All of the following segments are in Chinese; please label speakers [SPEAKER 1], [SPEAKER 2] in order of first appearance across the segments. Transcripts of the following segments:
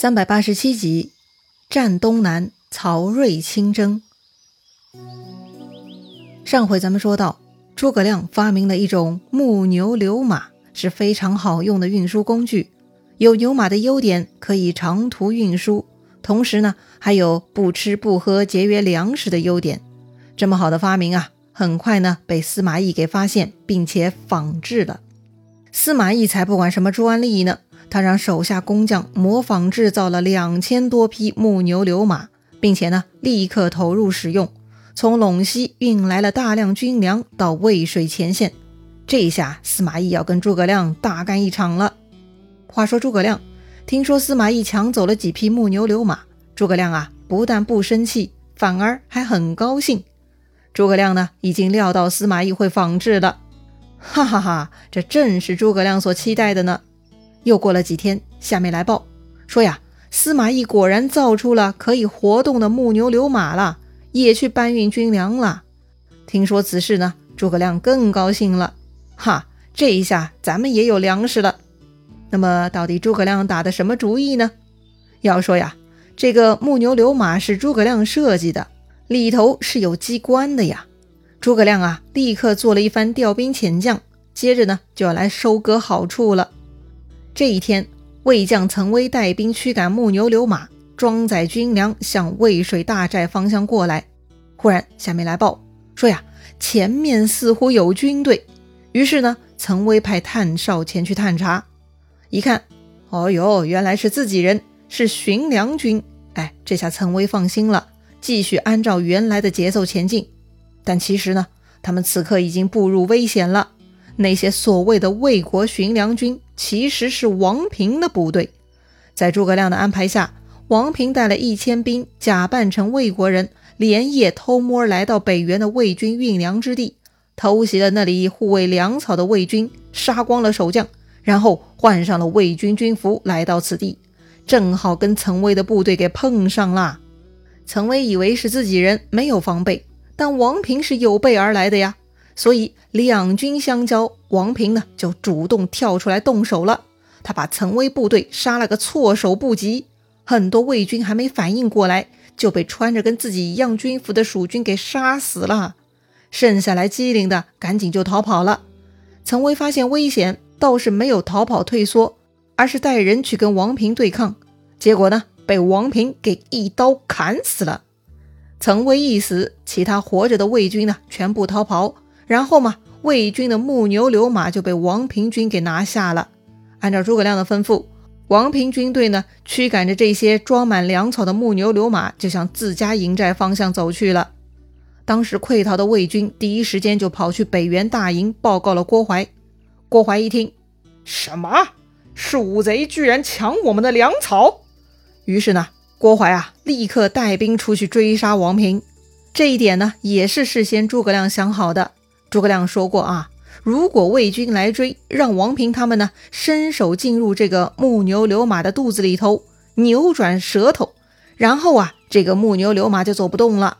[SPEAKER 1] 三百八十七集，战东南，曹睿亲征。上回咱们说到，诸葛亮发明了一种木牛流马，是非常好用的运输工具。有牛马的优点，可以长途运输，同时呢，还有不吃不喝、节约粮食的优点。这么好的发明啊，很快呢被司马懿给发现，并且仿制了。司马懿才不管什么专利呢。他让手下工匠模仿制造了两千多匹木牛流马，并且呢，立刻投入使用，从陇西运来了大量军粮到渭水前线。这下，司马懿要跟诸葛亮大干一场了。话说诸葛亮听说司马懿抢走了几匹木牛流马，诸葛亮啊，不但不生气，反而还很高兴。诸葛亮呢，已经料到司马懿会仿制了，哈哈哈，这正是诸葛亮所期待的呢。又过了几天，下面来报说呀，司马懿果然造出了可以活动的木牛流马了，也去搬运军粮了。听说此事呢，诸葛亮更高兴了。哈，这一下咱们也有粮食了。那么，到底诸葛亮打的什么主意呢？要说呀，这个木牛流马是诸葛亮设计的，里头是有机关的呀。诸葛亮啊，立刻做了一番调兵遣将，接着呢，就要来收割好处了。这一天，魏将岑威带兵驱赶木牛流马，装载军粮向渭水大寨方向过来。忽然，下面来报说呀，前面似乎有军队。于是呢，岑威派探哨前去探查。一看，哦哟，原来是自己人，是巡粮军。哎，这下岑威放心了，继续按照原来的节奏前进。但其实呢，他们此刻已经步入危险了。那些所谓的魏国巡粮军。其实是王平的部队，在诸葛亮的安排下，王平带了一千兵，假扮成魏国人，连夜偷摸来到北原的魏军运粮之地，偷袭了那里护卫粮草的魏军，杀光了守将，然后换上了魏军军服，来到此地，正好跟岑威的部队给碰上了。岑威以为是自己人，没有防备，但王平是有备而来的呀。所以两军相交，王平呢就主动跳出来动手了。他把岑威部队杀了个措手不及，很多魏军还没反应过来，就被穿着跟自己一样军服的蜀军给杀死了。剩下来机灵的赶紧就逃跑了。岑威发现危险，倒是没有逃跑退缩，而是带人去跟王平对抗。结果呢，被王平给一刀砍死了。岑威一死，其他活着的魏军呢全部逃跑。然后嘛，魏军的木牛流马就被王平军给拿下了。按照诸葛亮的吩咐，王平军队呢驱赶着这些装满粮草的木牛流马，就向自家营寨方向走去了。当时溃逃的魏军第一时间就跑去北原大营报告了郭淮。郭淮一听，什么鼠贼居然抢我们的粮草？于是呢，郭淮啊立刻带兵出去追杀王平。这一点呢，也是事先诸葛亮想好的。诸葛亮说过啊，如果魏军来追，让王平他们呢伸手进入这个木牛流马的肚子里头，扭转舌头，然后啊，这个木牛流马就走不动了。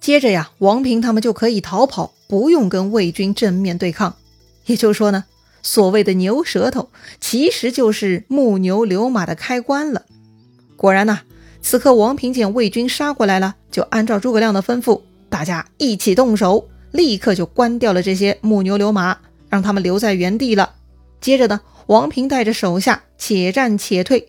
[SPEAKER 1] 接着呀，王平他们就可以逃跑，不用跟魏军正面对抗。也就是说呢，所谓的牛舌头，其实就是木牛流马的开关了。果然呐，此刻王平见魏军杀过来了，就按照诸葛亮的吩咐，大家一起动手。立刻就关掉了这些木牛流马，让他们留在原地了。接着呢，王平带着手下且战且退。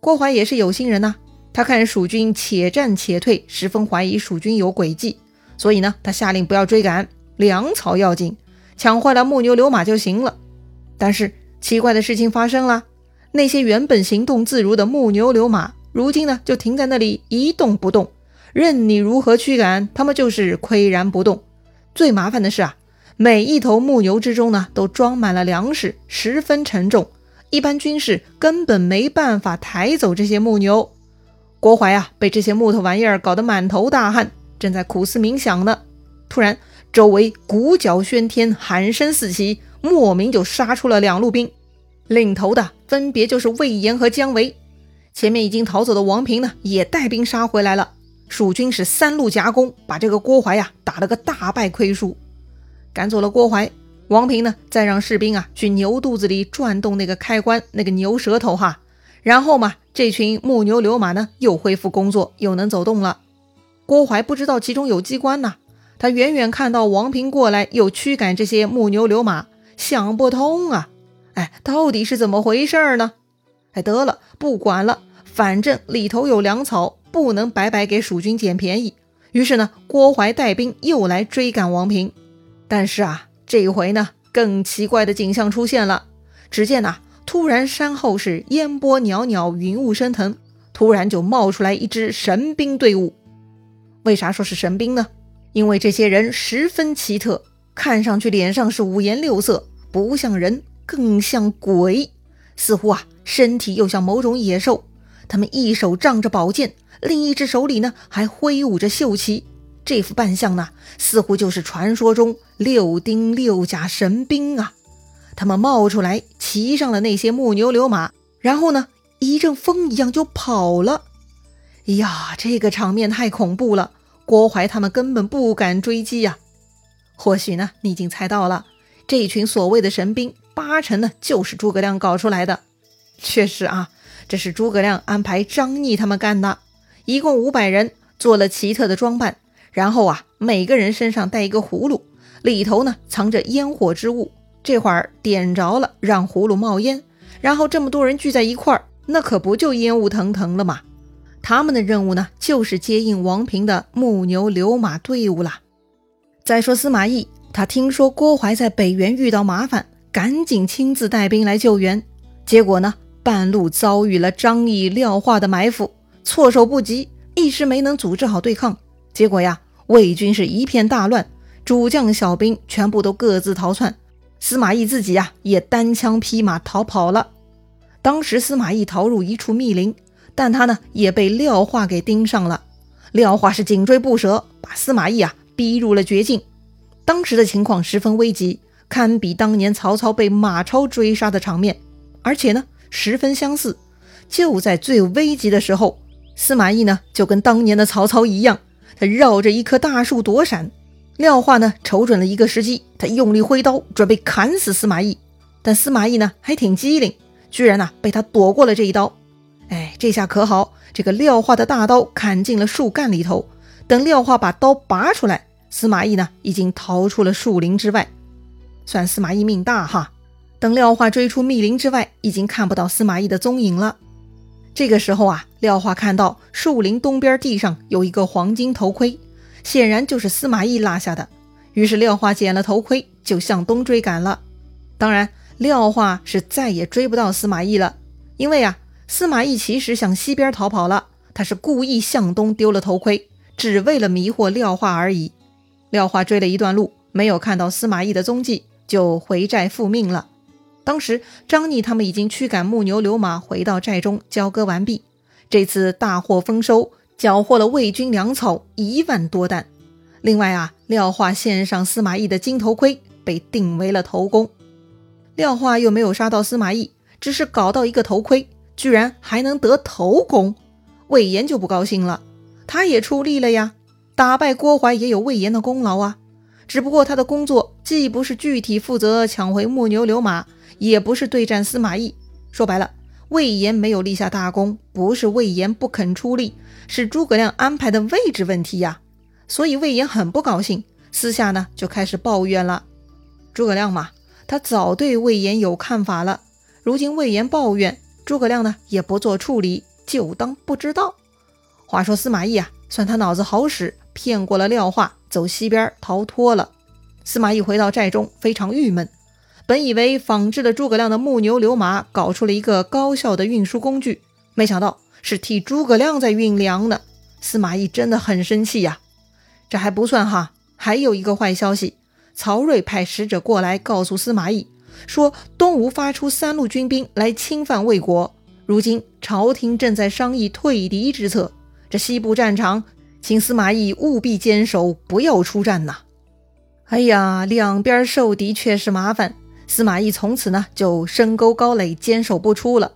[SPEAKER 1] 郭淮也是有心人呐，他看蜀军且战且退，十分怀疑蜀军有诡计，所以呢，他下令不要追赶，粮草要紧，抢坏了木牛流马就行了。但是奇怪的事情发生了，那些原本行动自如的木牛流马，如今呢就停在那里一动不动，任你如何驱赶，他们就是岿然不动。最麻烦的是啊，每一头木牛之中呢，都装满了粮食，十分沉重，一般军士根本没办法抬走这些木牛。郭淮啊，被这些木头玩意儿搞得满头大汗，正在苦思冥想呢。突然，周围鼓角喧天，喊声四起，莫名就杀出了两路兵，领头的分别就是魏延和姜维。前面已经逃走的王平呢，也带兵杀回来了。蜀军是三路夹攻，把这个郭淮呀打了个大败亏输，赶走了郭淮。王平呢，再让士兵啊去牛肚子里转动那个开关，那个牛舌头哈，然后嘛，这群木牛流马呢又恢复工作，又能走动了。郭淮不知道其中有机关呐，他远远看到王平过来，又驱赶这些木牛流马，想不通啊！哎，到底是怎么回事呢？哎，得了，不管了，反正里头有粮草，不能白白给蜀军捡便宜。于是呢，郭淮带兵又来追赶王平。但是啊，这一回呢，更奇怪的景象出现了。只见呐，突然山后是烟波袅袅，云雾升腾，突然就冒出来一支神兵队伍。为啥说是神兵呢？因为这些人十分奇特，看上去脸上是五颜六色，不像人，更像鬼，似乎啊，身体又像某种野兽。他们一手仗着宝剑，另一只手里呢还挥舞着绣旗，这副扮相呢，似乎就是传说中六丁六甲神兵啊！他们冒出来，骑上了那些木牛流马，然后呢，一阵风一样就跑了。呀，这个场面太恐怖了，郭淮他们根本不敢追击呀。或许呢，你已经猜到了，这群所谓的神兵，八成呢就是诸葛亮搞出来的。确实啊，这是诸葛亮安排张逆他们干的，一共五百人，做了奇特的装扮，然后啊，每个人身上带一个葫芦，里头呢藏着烟火之物，这会儿点着了，让葫芦冒烟，然后这么多人聚在一块儿，那可不就烟雾腾腾了吗？他们的任务呢，就是接应王平的木牛流马队伍啦。再说司马懿，他听说郭淮在北原遇到麻烦，赶紧亲自带兵来救援。结果呢，半路遭遇了张翼、廖化的埋伏，措手不及，一时没能组织好对抗。结果呀，魏军是一片大乱，主将、小兵全部都各自逃窜，司马懿自己呀也单枪匹马逃跑了。当时司马懿逃入一处密林。但他呢也被廖化给盯上了，廖化是紧追不舍，把司马懿啊逼入了绝境。当时的情况十分危急，堪比当年曹操被马超追杀的场面，而且呢十分相似。就在最危急的时候，司马懿呢就跟当年的曹操一样，他绕着一棵大树躲闪。廖化呢瞅准了一个时机，他用力挥刀准备砍死司马懿，但司马懿呢还挺机灵，居然呢被他躲过了这一刀。哎，这下可好，这个廖化的大刀砍进了树干里头。等廖化把刀拔出来，司马懿呢已经逃出了树林之外。算司马懿命大哈！等廖化追出密林之外，已经看不到司马懿的踪影了。这个时候啊，廖化看到树林东边地上有一个黄金头盔，显然就是司马懿落下的。于是廖化捡了头盔，就向东追赶了。当然，廖化是再也追不到司马懿了，因为啊。司马懿其实向西边逃跑了，他是故意向东丢了头盔，只为了迷惑廖化而已。廖化追了一段路，没有看到司马懿的踪迹，就回寨复命了。当时张逆他们已经驱赶木牛流马回到寨中交割完毕，这次大获丰收，缴获了魏军粮草一万多担。另外啊，廖化献上司马懿的金头盔，被定为了头功。廖化又没有杀到司马懿，只是搞到一个头盔。居然还能得头功，魏延就不高兴了。他也出力了呀，打败郭淮也有魏延的功劳啊。只不过他的工作既不是具体负责抢回木牛流马，也不是对战司马懿。说白了，魏延没有立下大功，不是魏延不肯出力，是诸葛亮安排的位置问题呀。所以魏延很不高兴，私下呢就开始抱怨了。诸葛亮嘛，他早对魏延有看法了，如今魏延抱怨。诸葛亮呢也不做处理，就当不知道。话说司马懿啊，算他脑子好使，骗过了廖化，走西边逃脱了。司马懿回到寨中，非常郁闷。本以为仿制了诸葛亮的木牛流马，搞出了一个高效的运输工具，没想到是替诸葛亮在运粮呢。司马懿真的很生气呀。这还不算哈，还有一个坏消息，曹睿派使者过来告诉司马懿。说东吴发出三路军兵来侵犯魏国，如今朝廷正在商议退敌之策。这西部战场，请司马懿务必坚守，不要出战呐！哎呀，两边受敌确实麻烦。司马懿从此呢就深沟高垒，坚守不出了。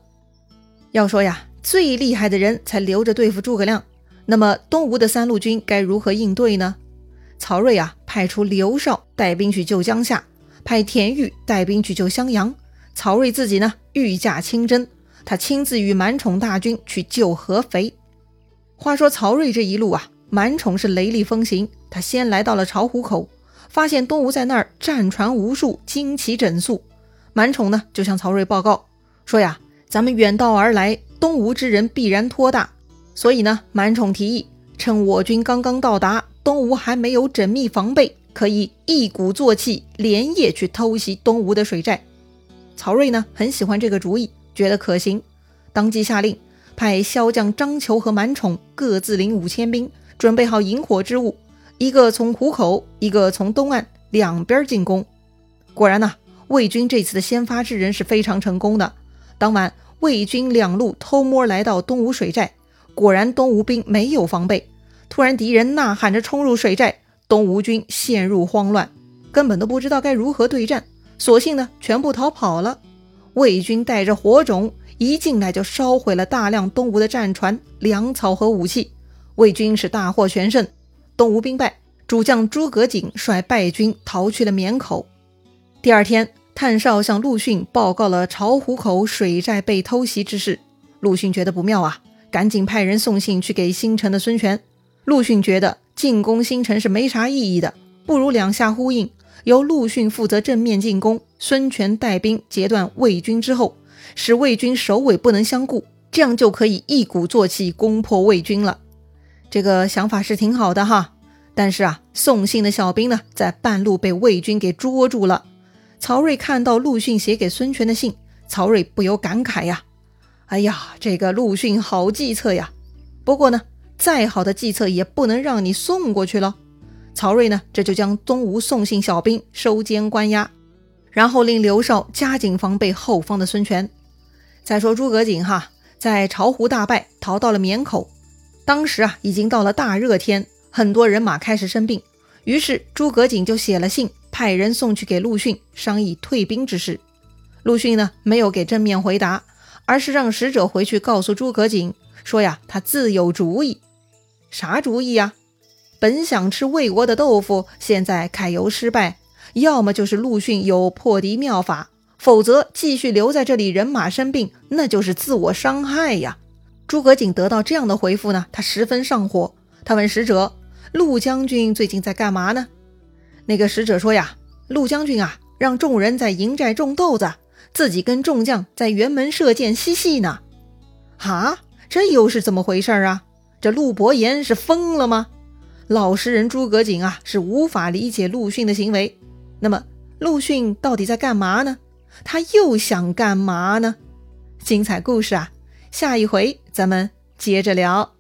[SPEAKER 1] 要说呀，最厉害的人才留着对付诸葛亮，那么东吴的三路军该如何应对呢？曹睿啊，派出刘绍带兵去救江夏。派田豫带兵去救襄阳，曹睿自己呢御驾亲征，他亲自与满宠大军去救合肥。话说曹睿这一路啊，满宠是雷厉风行。他先来到了巢湖口，发现东吴在那儿战船无数，旌旗整肃。满宠呢就向曹睿报告说呀：“咱们远道而来，东吴之人必然托大，所以呢，满宠提议，趁我军刚刚到达，东吴还没有缜密防备，可以一鼓作气，连夜去偷袭东吴的水寨。”曹睿呢很喜欢这个主意，觉得可行，当即下令派骁将张求和满宠各自领五千兵，准备好引火之物，一个从湖口，一个从东岸，两边进攻。果然呢，魏军这次的先发制人是非常成功的。当晚，魏军两路偷摸来到东吴水寨，果然东吴兵没有防备，突然敌人呐喊着冲入水寨，东吴军陷入慌乱，根本都不知道该如何对战。索性呢，全部逃跑了。魏军带着火种一进来就烧毁了大量东吴的战船、粮草和武器。魏军是大获全胜，东吴兵败，主将诸葛瑾率败军逃去了绵口。第二天，探哨向陆逊报告了巢湖口水寨被偷袭之事。陆逊觉得不妙啊，赶紧派人送信去给新城的孙权。陆逊觉得进攻新城是没啥意义的，不如两下呼应。由陆逊负责正面进攻，孙权带兵截断魏军之后，使魏军首尾不能相顾，这样就可以一鼓作气攻破魏军了。这个想法是挺好的哈，但是啊，送信的小兵呢，在半路被魏军给捉住了。曹睿看到陆逊写给孙权的信，曹睿不由感慨呀：“哎呀，这个陆逊好计策呀！不过呢，再好的计策也不能让你送过去了。”曹睿呢，这就将东吴送信小兵收监关押，然后令刘绍加紧防备后方的孙权。再说诸葛瑾哈，在巢湖大败，逃到了绵口。当时啊，已经到了大热天，很多人马开始生病，于是诸葛瑾就写了信，派人送去给陆逊，商议退兵之事。陆逊呢，没有给正面回答，而是让使者回去告诉诸葛瑾说呀，他自有主意。啥主意呀？本想吃魏国的豆腐，现在揩油失败，要么就是陆逊有破敌妙法，否则继续留在这里，人马生病，那就是自我伤害呀。诸葛瑾得到这样的回复呢，他十分上火。他问使者：“陆将军最近在干嘛呢？”那个使者说：“呀，陆将军啊，让众人在营寨种豆子，自己跟众将在辕门射箭嬉戏呢。”哈，这又是怎么回事啊？这陆伯言是疯了吗？老实人诸葛瑾啊，是无法理解陆逊的行为。那么，陆逊到底在干嘛呢？他又想干嘛呢？精彩故事啊，下一回咱们接着聊。